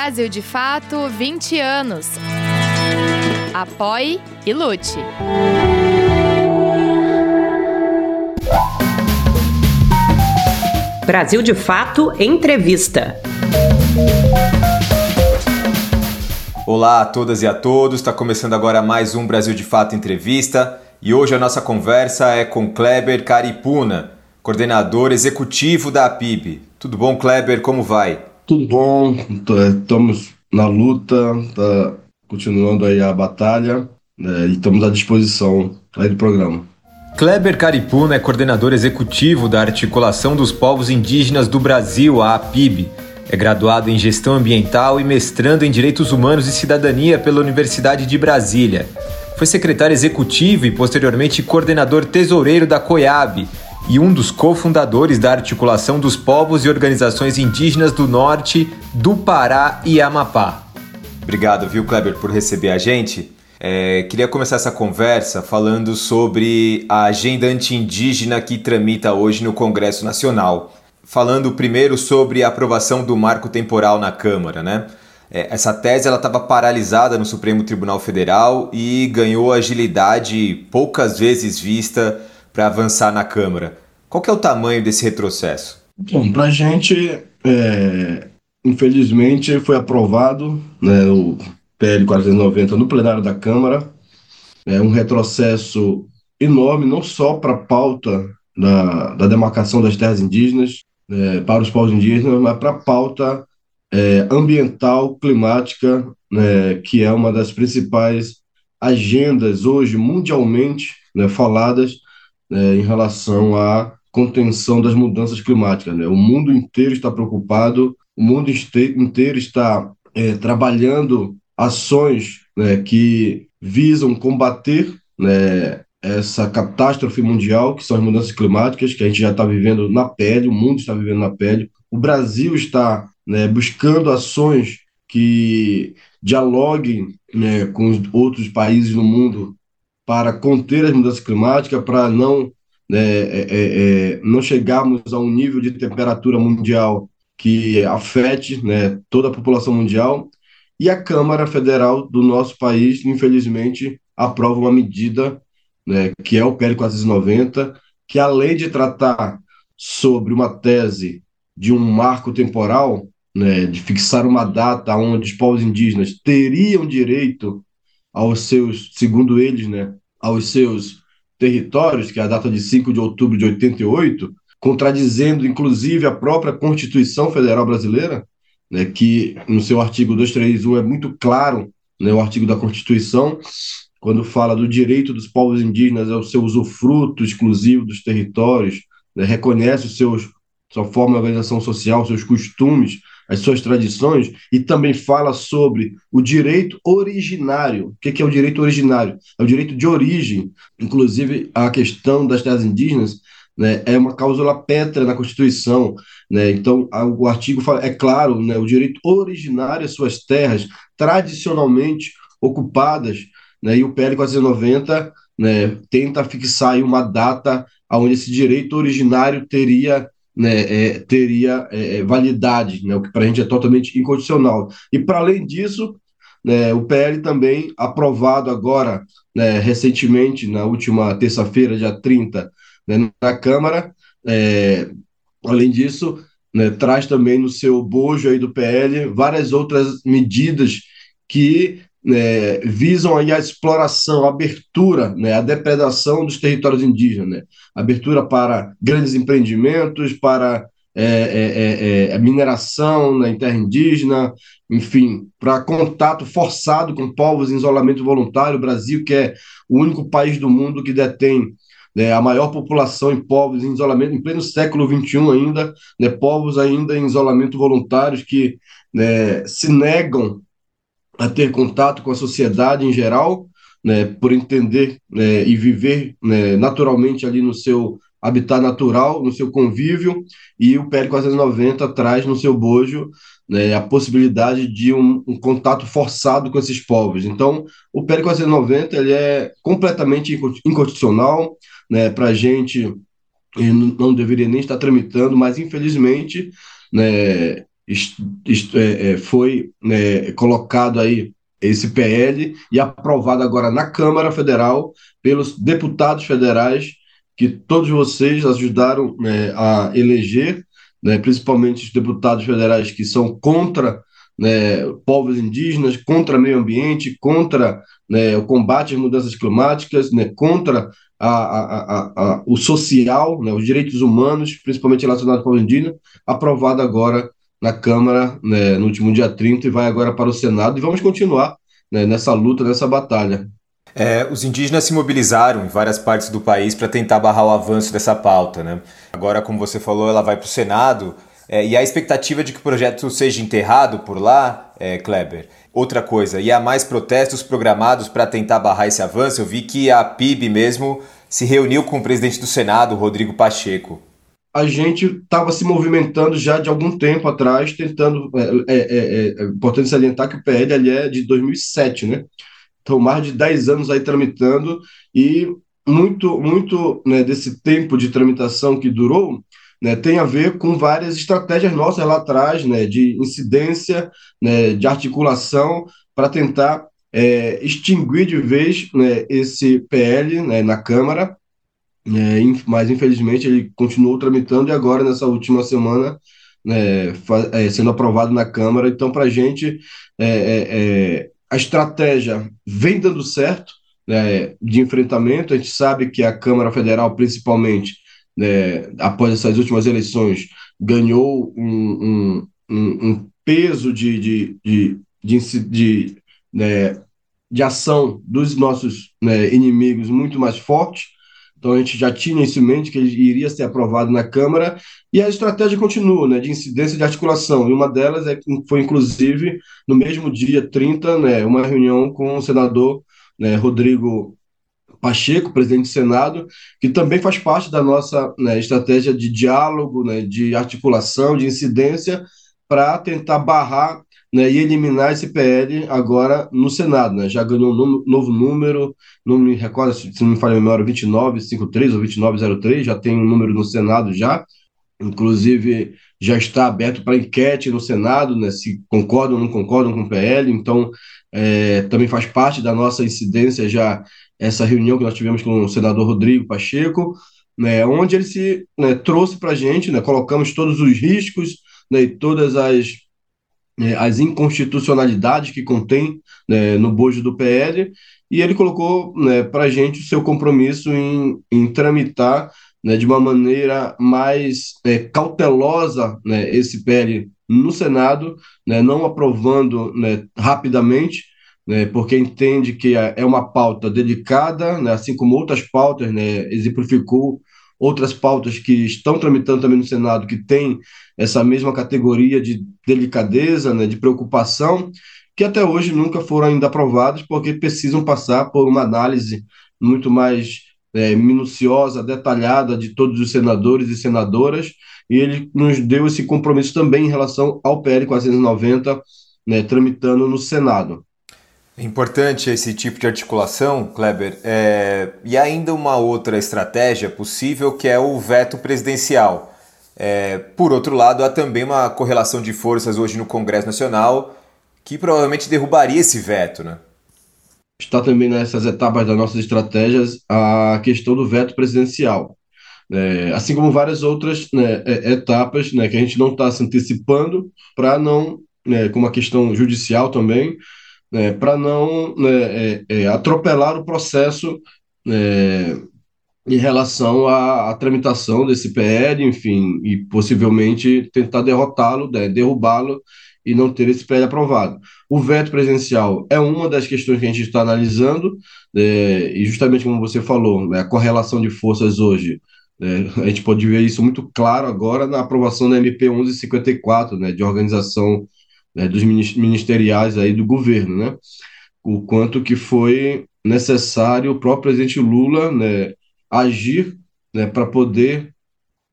Brasil de Fato 20 anos. Apoie e lute. Brasil de Fato Entrevista. Olá a todas e a todos, está começando agora mais um Brasil de Fato Entrevista e hoje a nossa conversa é com Kleber Caripuna, coordenador executivo da APIB. Tudo bom, Kleber? Como vai? Tudo bom, estamos na luta, tá continuando aí a batalha né, e estamos à disposição aí do programa. Kleber Caripuna é coordenador executivo da Articulação dos Povos Indígenas do Brasil, a APIB. É graduado em Gestão Ambiental e mestrando em Direitos Humanos e Cidadania pela Universidade de Brasília. Foi secretário executivo e posteriormente coordenador tesoureiro da COIAB e um dos cofundadores da Articulação dos Povos e Organizações Indígenas do Norte, do Pará e Amapá. Obrigado, viu, Kleber, por receber a gente. É, queria começar essa conversa falando sobre a agenda anti-indígena que tramita hoje no Congresso Nacional falando primeiro sobre a aprovação do marco temporal na Câmara, né? É, essa tese estava paralisada no Supremo Tribunal Federal e ganhou agilidade poucas vezes vista para avançar na Câmara. Qual é o tamanho desse retrocesso? Bom, para a gente, é, infelizmente, foi aprovado né, o PL 490 no plenário da Câmara. É um retrocesso enorme, não só para a pauta da, da demarcação das terras indígenas, é, para os povos indígenas, mas para a pauta é, ambiental, climática, né, que é uma das principais agendas hoje mundialmente né, faladas né, em relação à contenção das mudanças climáticas. Né? O mundo inteiro está preocupado, o mundo inteiro está é, trabalhando ações né, que visam combater né, essa catástrofe mundial, que são as mudanças climáticas, que a gente já está vivendo na pele, o mundo está vivendo na pele. O Brasil está né, buscando ações que dialoguem né, com os outros países no mundo para conter as mudanças climáticas, para não, né, é, é, é, não chegarmos a um nível de temperatura mundial que afete né, toda a população mundial. E a Câmara Federal do nosso país, infelizmente, aprova uma medida né, que é o PL 490, que além de tratar sobre uma tese de um marco temporal, né, de fixar uma data onde os povos indígenas teriam direito aos seus, segundo eles, né, aos seus territórios, que é a data de 5 de outubro de 88, contradizendo inclusive a própria Constituição Federal Brasileira, né, que no seu artigo 231 é muito claro, né, o artigo da Constituição, quando fala do direito dos povos indígenas ao seu usufruto exclusivo dos territórios, né, reconhece os seus, sua forma de organização social, seus costumes, as suas tradições, e também fala sobre o direito originário. O que é o direito originário? É o direito de origem. Inclusive, a questão das terras indígenas né, é uma cláusula pétrea na Constituição. Né? Então, o artigo fala, é claro, né, o direito originário às suas terras, tradicionalmente ocupadas né, e o PL 490 né, tenta fixar uma data onde esse direito originário teria, né, é, teria é, é, validade, né, o que para a gente é totalmente incondicional. E para além disso, né, o PL também aprovado agora, né, recentemente, na última terça-feira, dia 30, né, na Câmara, é, além disso, né, traz também no seu bojo aí do PL várias outras medidas que né, visam aí a exploração, a abertura, né, a depredação dos territórios indígenas, né, abertura para grandes empreendimentos, para é, é, é, é mineração na terra indígena, enfim, para contato forçado com povos em isolamento voluntário. O Brasil, que é o único país do mundo que detém né, a maior população em povos em isolamento, em pleno século XXI ainda, né, povos ainda em isolamento voluntários que né, se negam a ter contato com a sociedade em geral, né, por entender né, e viver né, naturalmente ali no seu habitat natural, no seu convívio, e o PL 490 traz no seu bojo né, a possibilidade de um, um, contato forçado com esses povos. Então, o PL 490 ele é completamente inconstitucional, né, para a gente não deveria nem estar tramitando, mas infelizmente né, é, é, foi é, colocado aí esse PL e aprovado agora na Câmara Federal pelos deputados federais que todos vocês ajudaram né, a eleger, né, principalmente os deputados federais que são contra né, povos indígenas, contra meio ambiente, contra né, o combate às mudanças climáticas, né, contra a, a, a, o social, né, os direitos humanos, principalmente relacionados ao povo indígena, aprovado agora na Câmara né, no último dia 30 e vai agora para o Senado e vamos continuar né, nessa luta, nessa batalha. É, os indígenas se mobilizaram em várias partes do país para tentar barrar o avanço dessa pauta. Né? Agora, como você falou, ela vai para o Senado é, e a expectativa de que o projeto seja enterrado por lá, é, Kleber. Outra coisa, e há mais protestos programados para tentar barrar esse avanço? Eu vi que a PIB mesmo se reuniu com o presidente do Senado, Rodrigo Pacheco. A gente estava se movimentando já de algum tempo atrás, tentando. É, é, é, é importante salientar que o PL ali é de 2007, né? Então, mais de 10 anos aí tramitando, e muito, muito né, desse tempo de tramitação que durou né, tem a ver com várias estratégias nossas lá atrás, né, de incidência, né, de articulação, para tentar é, extinguir de vez né, esse PL né, na Câmara, é, mas infelizmente ele continuou tramitando e agora, nessa última semana, né, é, sendo aprovado na Câmara. Então, para a gente, é, é, é, a estratégia vem dando certo né, de enfrentamento. A gente sabe que a Câmara Federal, principalmente, né, após essas últimas eleições, ganhou um, um, um peso de, de, de, de, de, né, de ação dos nossos né, inimigos muito mais forte. Então a gente já tinha isso em mente que ele iria ser aprovado na Câmara e a estratégia continua, né, de incidência de articulação. E uma delas é, foi inclusive no mesmo dia 30, né, uma reunião com o senador né, Rodrigo Pacheco, presidente do Senado, que também faz parte da nossa né, estratégia de diálogo, né, de articulação, de incidência, para tentar barrar né, e eliminar esse PL agora no Senado. Né? Já ganhou um novo número, não me recordo se não me falha a memória, 2953 ou 2903, já tem um número no Senado já, inclusive já está aberto para enquete no Senado, né, se concordam ou não concordam com o PL, então é, também faz parte da nossa incidência já essa reunião que nós tivemos com o senador Rodrigo Pacheco, né, onde ele se né, trouxe para a gente, né, colocamos todos os riscos né, e todas as, né, as inconstitucionalidades que contém né, no bojo do PL, e ele colocou né, para a gente o seu compromisso em, em tramitar né, de uma maneira mais é, cautelosa né, esse PL no Senado, né, não aprovando né, rapidamente, né, porque entende que é, é uma pauta delicada, assim como outras pautas, exemplificou outras pautas que estão tramitando também no Senado, que tem essa mesma categoria de delicadeza, né, de preocupação, que até hoje nunca foram ainda aprovadas, porque precisam passar por uma análise muito mais é, minuciosa, detalhada de todos os senadores e senadoras, e ele nos deu esse compromisso também em relação ao PL 490, né, tramitando no Senado. É importante esse tipo de articulação, Kleber. É... E ainda uma outra estratégia possível que é o veto presidencial. É... Por outro lado, há também uma correlação de forças hoje no Congresso Nacional que provavelmente derrubaria esse veto, né? Está também nessas etapas das nossas estratégias a questão do veto presidencial. É, assim como várias outras né, é, etapas né, que a gente não está se antecipando para não, né, como a questão judicial também, né, para não né, é, é, atropelar o processo né, em relação à, à, tramitação desse PL, enfim, e possivelmente tentar derrotá-lo, né, derrubá-lo e não ter esse PL aprovado. O veto presidencial é uma das questões que a gente está analisando, é, e justamente como você falou, né, a correlação de forças hoje, né, a gente pode ver isso muito claro agora na aprovação da MP 1154, né, de organização né, dos ministeriais aí do governo, né? O quanto que foi necessário o próprio presidente Lula né, agir né, para poder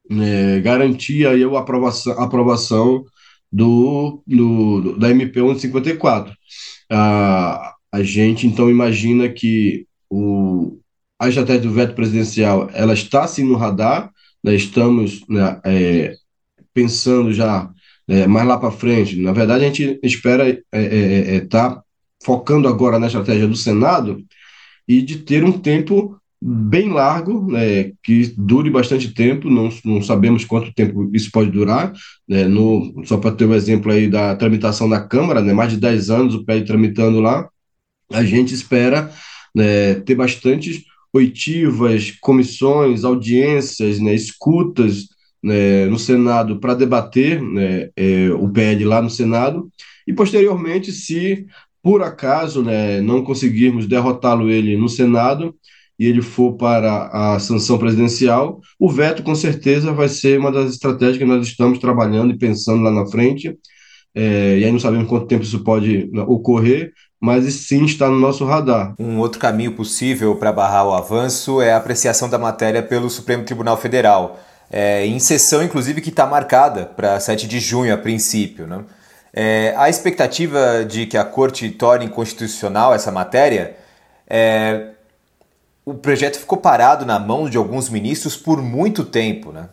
né, garantir aí a aprovação, aprovação do, do, da MP 154. A, a gente então imagina que o, a estratégia do veto presidencial ela está sim no radar, né, estamos né, é, pensando já é, mais lá para frente. Na verdade, a gente espera estar é, é, é, tá focando agora na estratégia do Senado e de ter um tempo bem largo, né, que dure bastante tempo, não, não sabemos quanto tempo isso pode durar, né, no, só para ter um exemplo aí da tramitação da Câmara, né, mais de 10 anos o PL tramitando lá, a gente espera né, ter bastantes oitivas, comissões, audiências, né, escutas né, no Senado para debater né, é, o PL lá no Senado, e posteriormente, se por acaso né, não conseguirmos derrotá-lo ele no Senado, e ele for para a sanção presidencial, o veto com certeza vai ser uma das estratégias que nós estamos trabalhando e pensando lá na frente. É, e aí não sabemos quanto tempo isso pode né, ocorrer, mas sim está no nosso radar. Um outro caminho possível para barrar o avanço é a apreciação da matéria pelo Supremo Tribunal Federal, é, em sessão inclusive que está marcada para 7 de junho a princípio. Né? É, a expectativa de que a Corte torne constitucional essa matéria é, o projeto ficou parado na mão de alguns ministros por muito tempo, né?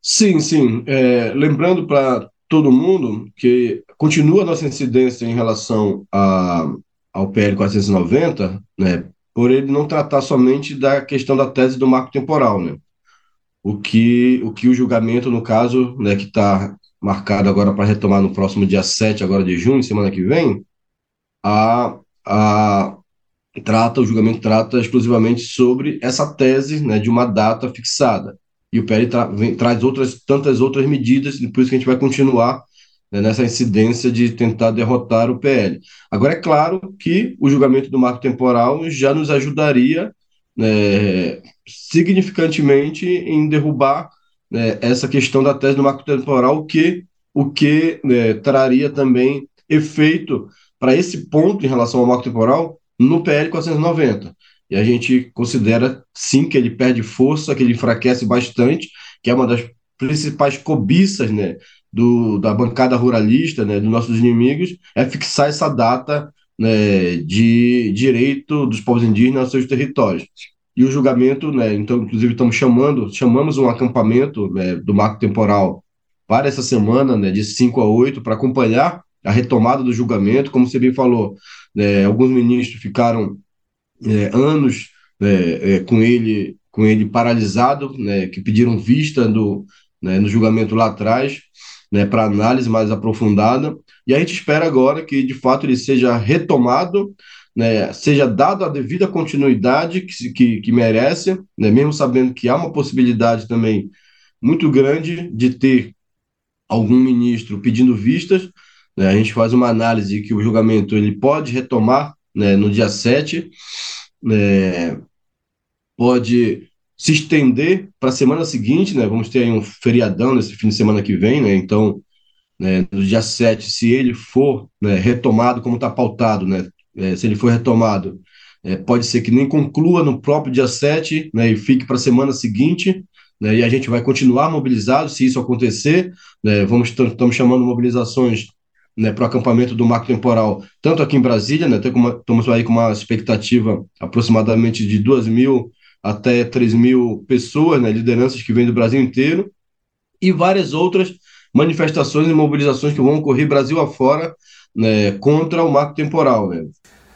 Sim, sim. É, lembrando para todo mundo que continua a nossa incidência em relação a, ao PL 490, né, por ele não tratar somente da questão da tese do marco temporal, né? O que o, que o julgamento, no caso, né, que está marcado agora para retomar no próximo dia 7 agora de junho, semana que vem, a, a, trata, o julgamento trata exclusivamente sobre essa tese né, de uma data fixada. E o PL tra vem, traz outras tantas outras medidas, e por isso que a gente vai continuar né, nessa incidência de tentar derrotar o PL. Agora, é claro que o julgamento do marco temporal já nos ajudaria né, significantemente em derrubar né, essa questão da tese do marco temporal, que, o que né, traria também efeito para esse ponto em relação ao marco temporal, no PL 490. E a gente considera, sim, que ele perde força, que ele enfraquece bastante, que é uma das principais cobiças né, do, da bancada ruralista, né, dos nossos inimigos, é fixar essa data né, de direito dos povos indígenas aos seus territórios. E o julgamento, né, então, inclusive, estamos chamando, chamamos um acampamento né, do marco temporal para essa semana, né, de 5 a 8, para acompanhar a retomada do julgamento. Como você bem falou, né, alguns ministros ficaram é, anos é, é, com ele com ele paralisado, né, que pediram vista do, né, no julgamento lá atrás, né, para análise mais aprofundada. E a gente espera agora que, de fato, ele seja retomado, né, seja dado a devida continuidade que, que, que merece, né, mesmo sabendo que há uma possibilidade também muito grande de ter algum ministro pedindo vistas, né? A gente faz uma análise que o julgamento ele pode retomar né, no dia 7, né, pode se estender para a semana seguinte, né? Vamos ter aí um feriadão nesse fim de semana que vem, né? Então, né, no dia 7, se ele for né, retomado como está pautado, né? É, se ele for retomado, é, pode ser que nem conclua no próprio dia 7 né, e fique para a semana seguinte, né, e a gente vai continuar mobilizado se isso acontecer. Né, vamos estamos chamando mobilizações né, para o acampamento do marco temporal, tanto aqui em Brasília, né, estamos aí com uma expectativa aproximadamente de 2 mil até 3 mil pessoas, né, lideranças que vêm do Brasil inteiro, e várias outras manifestações e mobilizações que vão ocorrer Brasil afora né, contra o marco temporal. Né.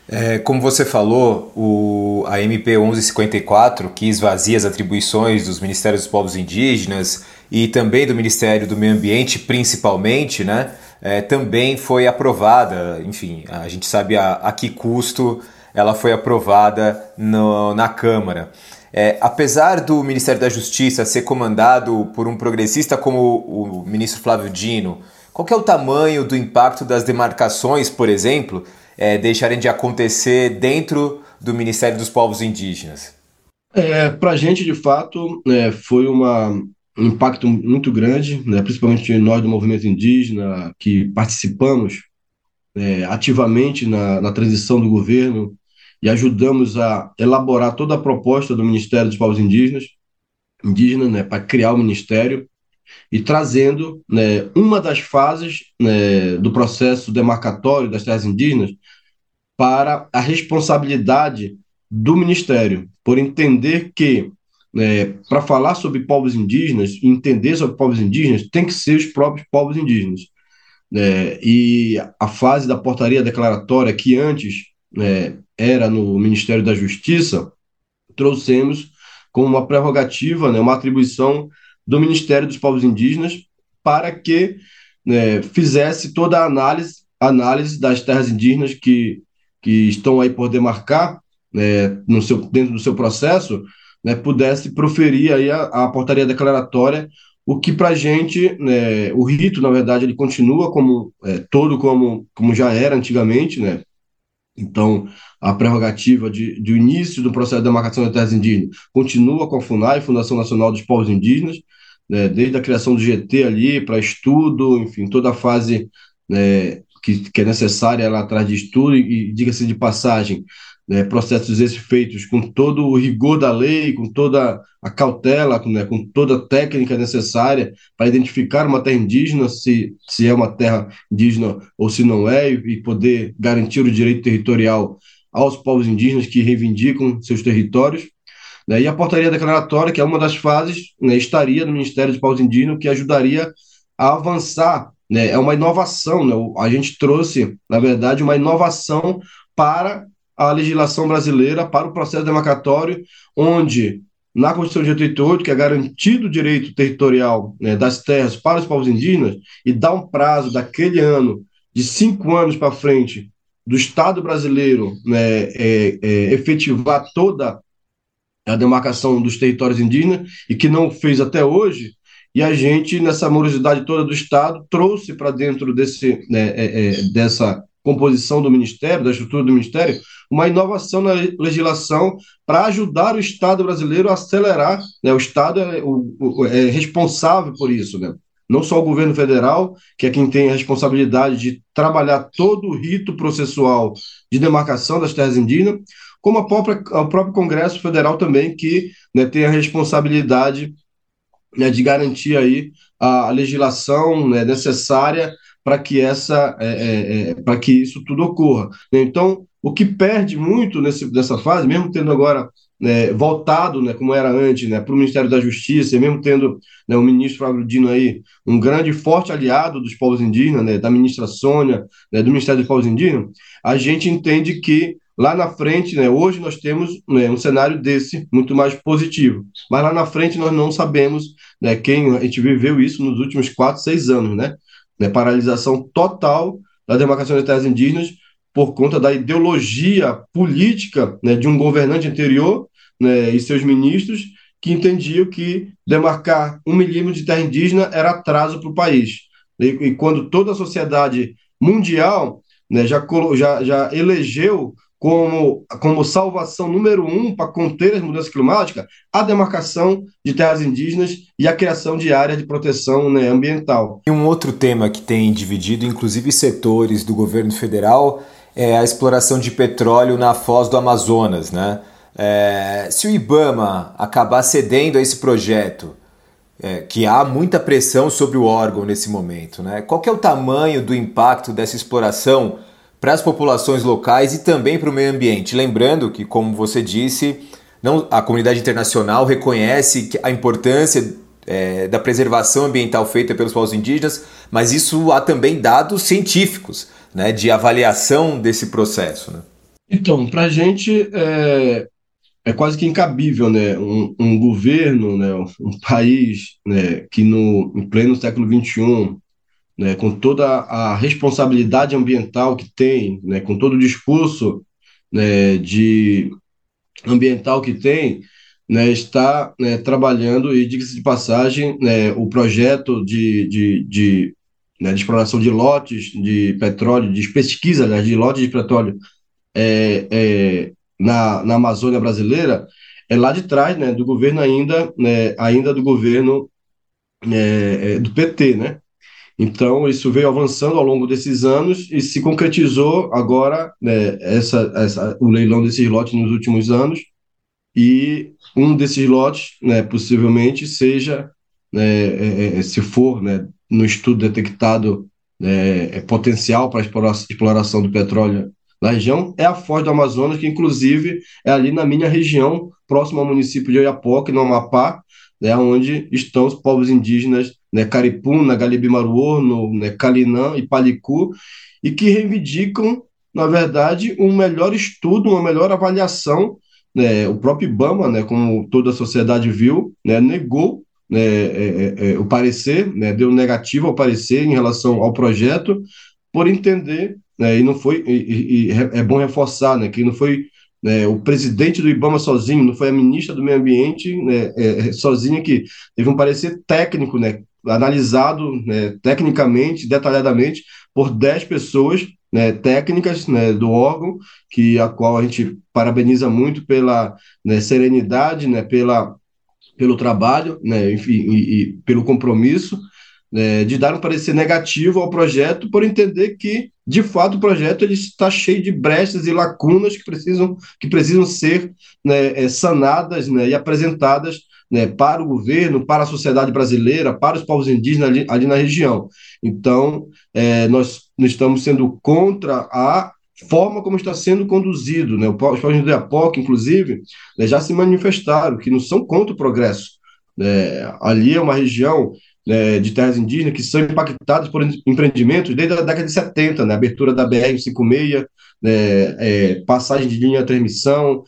É, como você falou, o, a MP 1154, que esvazia as atribuições dos Ministérios dos Povos Indígenas e também do Ministério do Meio Ambiente, principalmente, né, é, também foi aprovada. Enfim, a gente sabe a, a que custo ela foi aprovada no, na Câmara. É, apesar do Ministério da Justiça ser comandado por um progressista como o, ministro Flávio Dino, qual é o tamanho do impacto das demarcações, por exemplo, é, deixarem de acontecer dentro do Ministério dos Povos Indígenas? É, Para a gente, de fato, é, foi uma, um impacto muito grande, né, principalmente nós do movimento indígena, que participamos é, ativamente na, na transição do governo e ajudamos a elaborar toda a proposta do Ministério dos Povos Indígenas, indígena, né, para criar o ministério e trazendo né, uma das fases né, do processo demarcatório das terras indígenas para a responsabilidade do ministério, por entender que é, para falar sobre povos indígenas, entender sobre povos indígenas, tem que ser os próprios povos indígenas. né, e a fase da portaria declaratória, que antes né, era no Ministério da Justiça, trouxemos como uma prerrogativa, né, uma atribuição do Ministério dos Povos Indígenas para que né, fizesse toda a análise, análise das terras indígenas que, que estão aí por demarcar né, no seu, dentro do seu processo, né, pudesse proferir aí a, a portaria declaratória, o que para a gente, né, o rito, na verdade, ele continua como é, todo como, como já era antigamente, né? Então, a prerrogativa de, de início do processo de demarcação das terras indígenas continua com a FUNAI, Fundação Nacional dos Povos Indígenas, né, desde a criação do GT ali para estudo, enfim, toda a fase né, que, que é necessária ela atrás de estudo e, e diga-se de passagem, né, processos esses feitos com todo o rigor da lei, com toda a cautela, com, né, com toda a técnica necessária para identificar uma terra indígena, se, se é uma terra indígena ou se não é, e poder garantir o direito territorial aos povos indígenas que reivindicam seus territórios. Né, e a portaria declaratória, que é uma das fases, né, estaria no Ministério dos Povos Indígenas, que ajudaria a avançar. Né, é uma inovação, né, a gente trouxe, na verdade, uma inovação para a legislação brasileira para o processo demarcatório, onde na Constituição de 88, que é garantido o direito territorial né, das terras para os povos indígenas, e dá um prazo daquele ano, de cinco anos para frente, do Estado brasileiro né, é, é, efetivar toda a demarcação dos territórios indígenas, e que não fez até hoje, e a gente, nessa morosidade toda do Estado, trouxe para dentro desse, né, é, é dessa composição do Ministério, da estrutura do Ministério, uma inovação na legislação para ajudar o Estado brasileiro a acelerar. Né? O Estado é, o, é responsável por isso, né? não só o governo federal, que é quem tem a responsabilidade de trabalhar todo o rito processual de demarcação das terras indígenas, como a própria, o próprio Congresso Federal também, que né, tem a responsabilidade né, de garantir aí a legislação né, necessária para que essa é, é, é para que isso tudo ocorra. Então, o que perde muito nesse, nessa fase, mesmo tendo agora né, voltado, né, como era antes, né, para o Ministério da Justiça, e mesmo tendo né, o ministro Flávio Dino aí, um grande forte aliado dos povos indígenas, né, da ministra Sônia, né, do Ministério dos Povos Indígenas, a gente entende que lá na frente, né, hoje nós temos né, um cenário desse muito mais positivo, mas lá na frente nós não sabemos né, quem a gente viveu isso nos últimos quatro, seis anos, né? Né, paralisação total da demarcação das terras indígenas por conta da ideologia política né, de um governante anterior né, e seus ministros que entendiam que demarcar um milímetro de terra indígena era atraso para o país. E, e, quando toda a sociedade mundial né, já, já, já elegeu como, como salvação número um para conter as mudanças climáticas, a demarcação de terras indígenas e a criação de áreas de proteção né, ambiental. E um outro tema que tem dividido, inclusive, setores do governo federal é a exploração de petróleo na foz do Amazonas. Né? É, se o IBAMA acabar cedendo a esse projeto, é, que há muita pressão sobre o órgão nesse momento, né? qual é o tamanho do impacto dessa exploração para as populações locais e também para o meio ambiente. Lembrando que, como você disse, não, a comunidade internacional reconhece a importância é, da preservação ambiental feita pelos povos indígenas, mas isso há também dados científicos né, de avaliação desse processo. Né? Então, para a gente é, é, quase que incabível né, um, um governo, né, um país né, que no em pleno século XXI né, com toda a responsabilidade ambiental que tem, né, com todo o discurso né, de ambiental que tem, né, está né, trabalhando, e diga-se de passagem, né, o projeto de, de, de, de, exploração de lotes de petróleo, de pesquisa né, de lotes de petróleo é, é, na, na Amazônia brasileira, é lá de trás né, do governo ainda, né, ainda do governo é do PT, né? Então, isso veio avançando ao longo desses anos e se concretizou agora né, essa, essa, o leilão desses lotes nos últimos anos. E um desses lotes, né, possivelmente, seja, né, é, é, se for né, no estudo detectado né, é potencial para exploração do petróleo na região, é a Foz do Amazonas, que inclusive é ali na minha região, próximo ao município de Oiapoque, no Amapá, né, onde estão os povos indígenas né, Caripuna, Galibimaruorno, né, Calinã e Palicu, e que reivindicam, na verdade, um melhor estudo, uma melhor avaliação. Né, o próprio IBAMA, né, como toda a sociedade viu, né, negou né, é, é, é, o parecer, né, deu negativo ao parecer em relação ao projeto, por entender, né, e não foi, e, e, é bom reforçar, né, que não foi né, o presidente do IBAMA sozinho, não foi a ministra do Meio Ambiente né, é, sozinha que teve um parecer técnico, né, analisado né, tecnicamente, detalhadamente, por 10 pessoas né, técnicas né, do órgão, que a qual a gente parabeniza muito pela né, serenidade, né, pela, pelo trabalho, né, enfim, e, e pelo compromisso né, de dar um parecer negativo ao projeto, por entender que, de fato, o projeto ele está cheio de brechas e lacunas que precisam, que precisam ser é, sanadas e apresentadas né, para o governo, para a sociedade brasileira, para os povos indígenas ali, ali na região. Então, é, nós, estamos sendo contra a forma como está sendo conduzido. Né? Os povos do Iapoc, inclusive, né, já se manifestaram que não são contra o progresso. É, ali é uma região né, de terras indígenas que são impactadas por empreendimentos desde a década de 70, né, abertura da BR-56, né, é, passagem de linha de transmissão,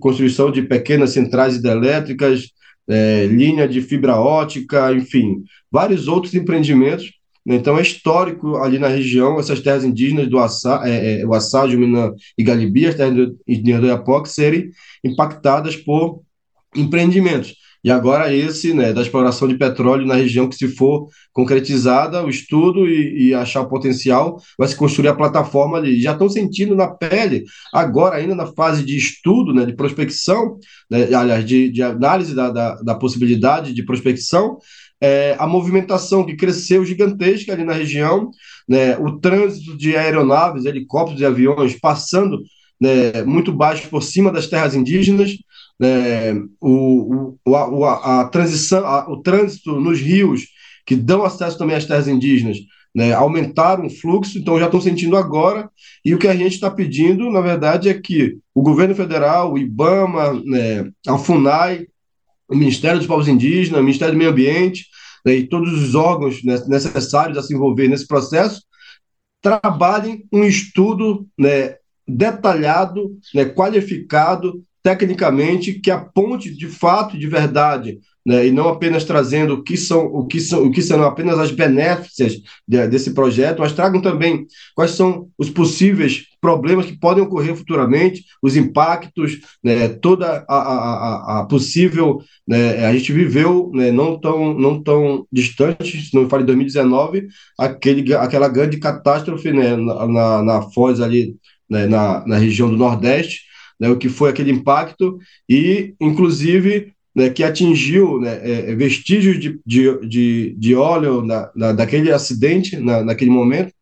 construção de pequenas centrais hidrelétricas, é, linha de fibra ótica, enfim, vários outros empreendimentos. Né? Então, é histórico ali na região, essas terras indígenas do Assá, é, é, o Assá, Juminã e Galibi, as terras indígenas do Iapoque, serem impactadas por empreendimentos. E agora esse, né, da exploração de petróleo na região que se for concretizada, o estudo e, e achar o potencial, vai se construir a plataforma ali. Já estão sentindo na pele, agora ainda na fase de estudo, né, de prospecção, né, aliás, de, de análise da, da, da possibilidade de prospecção, é, a movimentação que cresceu gigantesca ali na região, né, o trânsito de aeronaves, helicópteros e aviões passando né, muito baixo por cima das terras indígenas, né, o, o, a, a, transição, a, o trânsito nos rios que dão acesso também às terras indígenas, né, aumentaram o fluxo, então já estão sentindo agora, e o que a gente está pedindo, na verdade, é que o governo federal, o IBAMA, né, a FUNAI, o Ministério dos Povos Indígenas, o Ministério do Meio Ambiente, né, e todos os órgãos né, necessários a se envolver nesse processo, trabalhem um estudo né, detalhado, né, qualificado, tecnicamente que aponte de fato, de verdade, né, e não apenas trazendo o que são o que são o que são apenas as benéficas de, desse projeto, mas tragam também quais são os possíveis problemas que podem ocorrer futuramente, os impactos, né, toda a, a, a possível, né, a gente viveu né, não tão não tão distante, se não falo em 2019, aquele aquela grande catástrofe né, na, na, na Foz ali né, na, na região do Nordeste né, o que foi aquele impacto e, inclusive, né, que atingiu né, é, é, vestígios de, de, de, de óleo na, na, daquele acidente, na, naquele momento,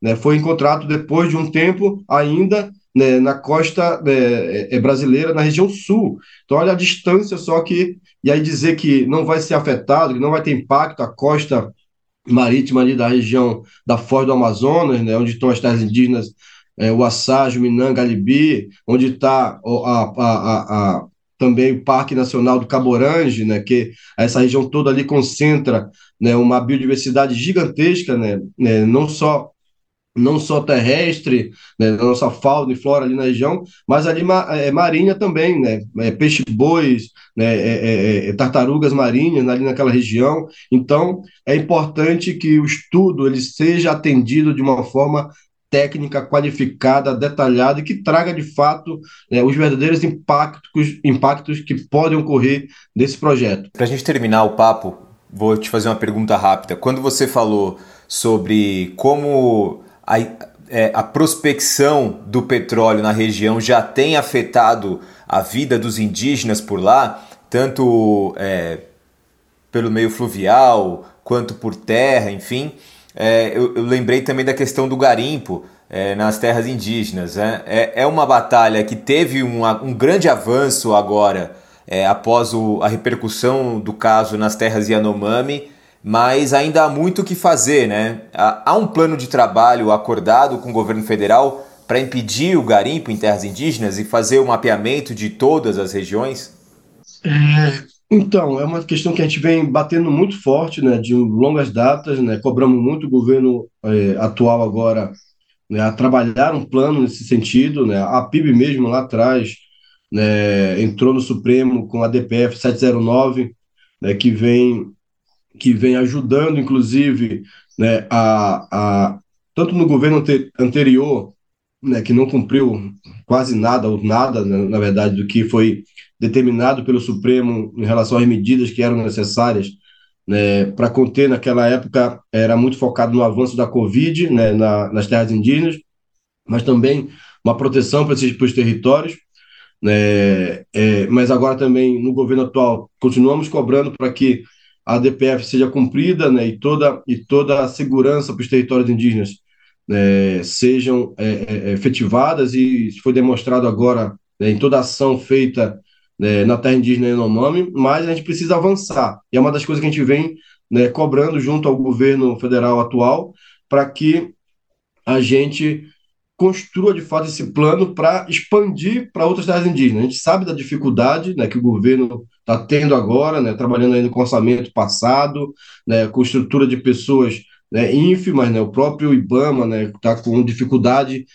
né, foi encontrado depois de um tempo ainda né, na costa né, é, brasileira, na região sul. Então, olha a distância só que. E aí dizer que não vai ser afetado, que não vai ter impacto a costa marítima ali da região da Foz do Amazonas, né, onde estão as terras indígenas é, o Asságio, Minanga, Alibi, onde está também o Parque Nacional do Caborange, né, que essa região toda ali concentra né, uma biodiversidade gigantesca, né, né, não só não só terrestre, né, nossa fauna e flora ali na região, mas ali é, marinha também, né, é, peixe-bois, né, é, é, é, tartarugas marinhas ali naquela região. Então, é importante que o estudo ele seja atendido de uma forma técnica qualificada, detalhada e que traga de fato né, os verdadeiros impactos, impactos que podem ocorrer desse projeto. Para a gente terminar o papo, vou te fazer uma pergunta rápida. Quando você falou sobre como a, é, a prospecção do petróleo na região já tem afetado a vida dos indígenas por lá, tanto é, pelo meio fluvial quanto por terra, enfim é, eu, eu, lembrei também da questão do garimpo é, nas terras indígenas. Né? É, é uma batalha que teve um, um grande avanço agora, é, após o, a repercussão do caso nas terras Yanomami, mas ainda há muito o que fazer. Né? Há, há um plano de trabalho acordado com o governo federal para impedir o garimpo em terras indígenas e fazer o mapeamento de todas as regiões? É, Então, é uma questão que a gente vem batendo muito forte, né, de longas datas, né, cobramos muito o governo eh, atual agora né, a trabalhar um plano nesse sentido, né, a PIB mesmo lá atrás né, entrou no Supremo com a DPF 709, né, que vem que vem ajudando, inclusive, né, a, a tanto no governo anterior, né, que não cumpriu quase nada ou nada, né, na verdade, do que foi determinado pelo Supremo em relação às medidas que eram necessárias né, para conter naquela época era muito focado no avanço da Covid né, na, nas terras indígenas, mas também uma proteção para esses os territórios. Né, é, mas agora também no governo atual continuamos cobrando para que a DPF seja cumprida né, e toda e toda a segurança para os territórios indígenas né, sejam é, é, efetivadas e foi demonstrado agora né, em toda ação feita né, na terra indígena Yanomami, mas a gente precisa avançar. E é uma das coisas que a gente vem né, cobrando junto ao governo federal atual para que a gente construa de fato esse plano para expandir para outras terras indígenas. A gente sabe da dificuldade né, que o governo está tendo agora, né, trabalhando ainda com orçamento passado, né, com estrutura de pessoas né, ínfimas, né, o próprio IBAMA está né, com dificuldade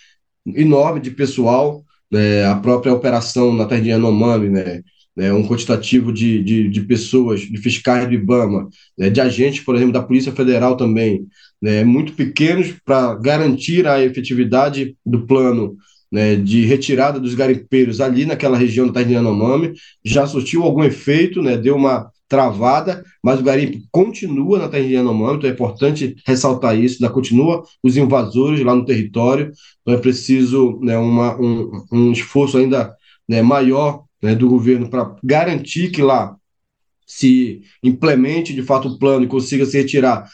enorme de pessoal, né, a própria operação na terra de Yanomami, né, né, um quantitativo de, de, de, pessoas, de fiscais do IBAMA, né, de agentes, por exemplo, da Polícia Federal também, né, muito pequenos para garantir a efetividade do plano né, de retirada dos garimpeiros ali naquela região da de Yanomami, já surtiu algum efeito, né, deu uma travada, mas o garimpo continua na terra Yanomami, então é importante ressaltar isso, ainda continua os invasores lá no território, então é preciso né, uma, um, um esforço ainda né, maior né, do governo para garantir que lá se implemente de fato o plano e consiga se retirar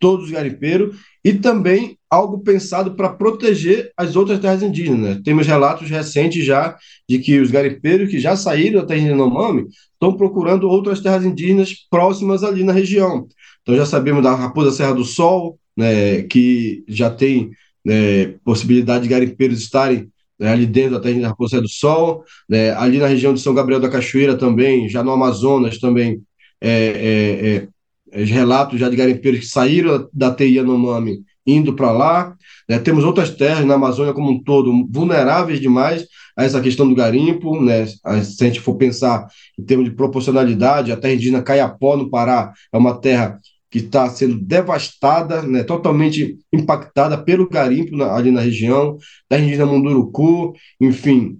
todos os garimpeiros e também algo pensado para proteger as outras terras indígenas. Né? Temos relatos recentes já de que os garimpeiros que já saíram da terra Yanomami estão procurando outras terras indígenas próximas ali na região. Então já sabemos da Raposa Serra do Sol, né, que já tem né, possibilidade de garimpeiros estarem né, ali dentro da terra da Raposa Serra do Sol, né, ali na região de São Gabriel da Cachoeira também, já no Amazonas também, é, é, é relatos já de garimpeiros que saíram da TI Yanomami indo para lá. Né? Temos outras terras na Amazônia como um todo vulneráveis demais a essa questão do garimpo. Né? Se a gente for pensar em termos de proporcionalidade, a terra indígena Caiapó, no Pará, é uma terra que está sendo devastada, né, totalmente impactada pelo garimpo na, ali na região, terra indígena Munduruku, enfim,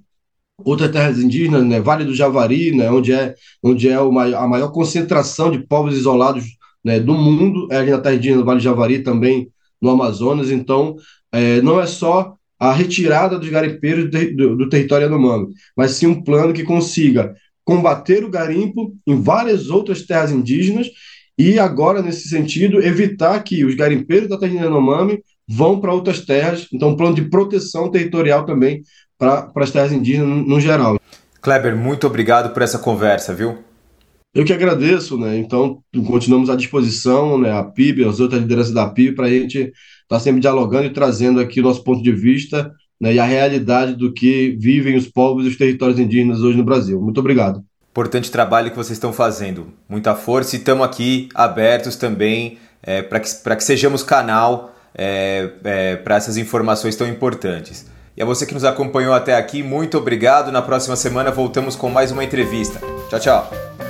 outras terras indígenas, né, Vale do Javari, né, onde é, onde é maior, a maior concentração de povos isolados né, do mundo, é na terra indígena do Vale do Javari também, no Amazonas. Então, é, não é só a retirada dos garimpeiros do, do, do território Yanomami, mas sim um plano que consiga combater o garimpo em várias outras terras indígenas e agora, nesse sentido, evitar que os garimpeiros da terra Yanomami vão para outras terras. Então, um plano de proteção territorial também para as terras indígenas no, no geral. Kleber, muito obrigado por essa conversa, viu? Eu que agradeço, né? Então, continuamos à disposição, né? A PIB, as outras lideranças da PIB, para a gente estar tá sempre dialogando e trazendo aqui o nosso ponto de vista né? e a realidade do que vivem os povos e os territórios indígenas hoje no Brasil. Muito obrigado. Importante trabalho que vocês estão fazendo. Muita força e estamos aqui abertos também é, para que, que sejamos canal é, é, para essas informações tão importantes. E a você que nos acompanhou até aqui, muito obrigado. Na próxima semana voltamos com mais uma entrevista. Tchau, tchau.